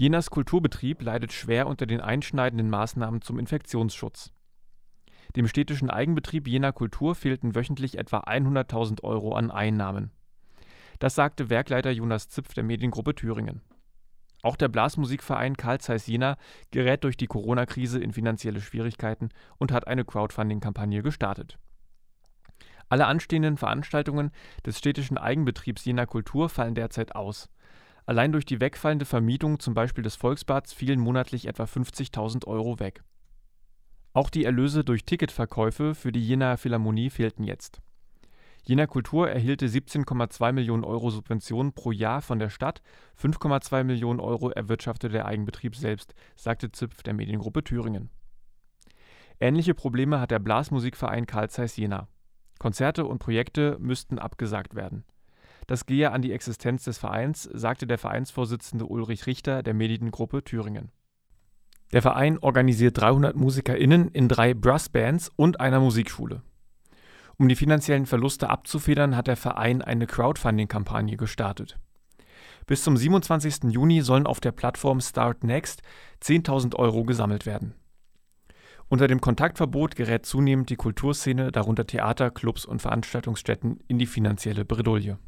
Jenas Kulturbetrieb leidet schwer unter den einschneidenden Maßnahmen zum Infektionsschutz. Dem städtischen Eigenbetrieb Jena Kultur fehlten wöchentlich etwa 100.000 Euro an Einnahmen. Das sagte Werkleiter Jonas Zipf der Mediengruppe Thüringen. Auch der Blasmusikverein Karl Zeiss Jena gerät durch die Corona-Krise in finanzielle Schwierigkeiten und hat eine Crowdfunding-Kampagne gestartet. Alle anstehenden Veranstaltungen des städtischen Eigenbetriebs Jena Kultur fallen derzeit aus. Allein durch die wegfallende Vermietung zum Beispiel des Volksbads fielen monatlich etwa 50.000 Euro weg. Auch die Erlöse durch Ticketverkäufe für die Jenaer Philharmonie fehlten jetzt. Jena Kultur erhielte 17,2 Millionen Euro Subventionen pro Jahr von der Stadt, 5,2 Millionen Euro erwirtschaftete der Eigenbetrieb selbst, sagte Zipf der Mediengruppe Thüringen. Ähnliche Probleme hat der Blasmusikverein Karl Zeiss Jena. Konzerte und Projekte müssten abgesagt werden. Das gehe an die Existenz des Vereins, sagte der Vereinsvorsitzende Ulrich Richter der Mediengruppe Thüringen. Der Verein organisiert 300 MusikerInnen in drei Brassbands und einer Musikschule. Um die finanziellen Verluste abzufedern, hat der Verein eine Crowdfunding-Kampagne gestartet. Bis zum 27. Juni sollen auf der Plattform Start Next 10.000 Euro gesammelt werden. Unter dem Kontaktverbot gerät zunehmend die Kulturszene, darunter Theater, Clubs und Veranstaltungsstätten, in die finanzielle Bredouille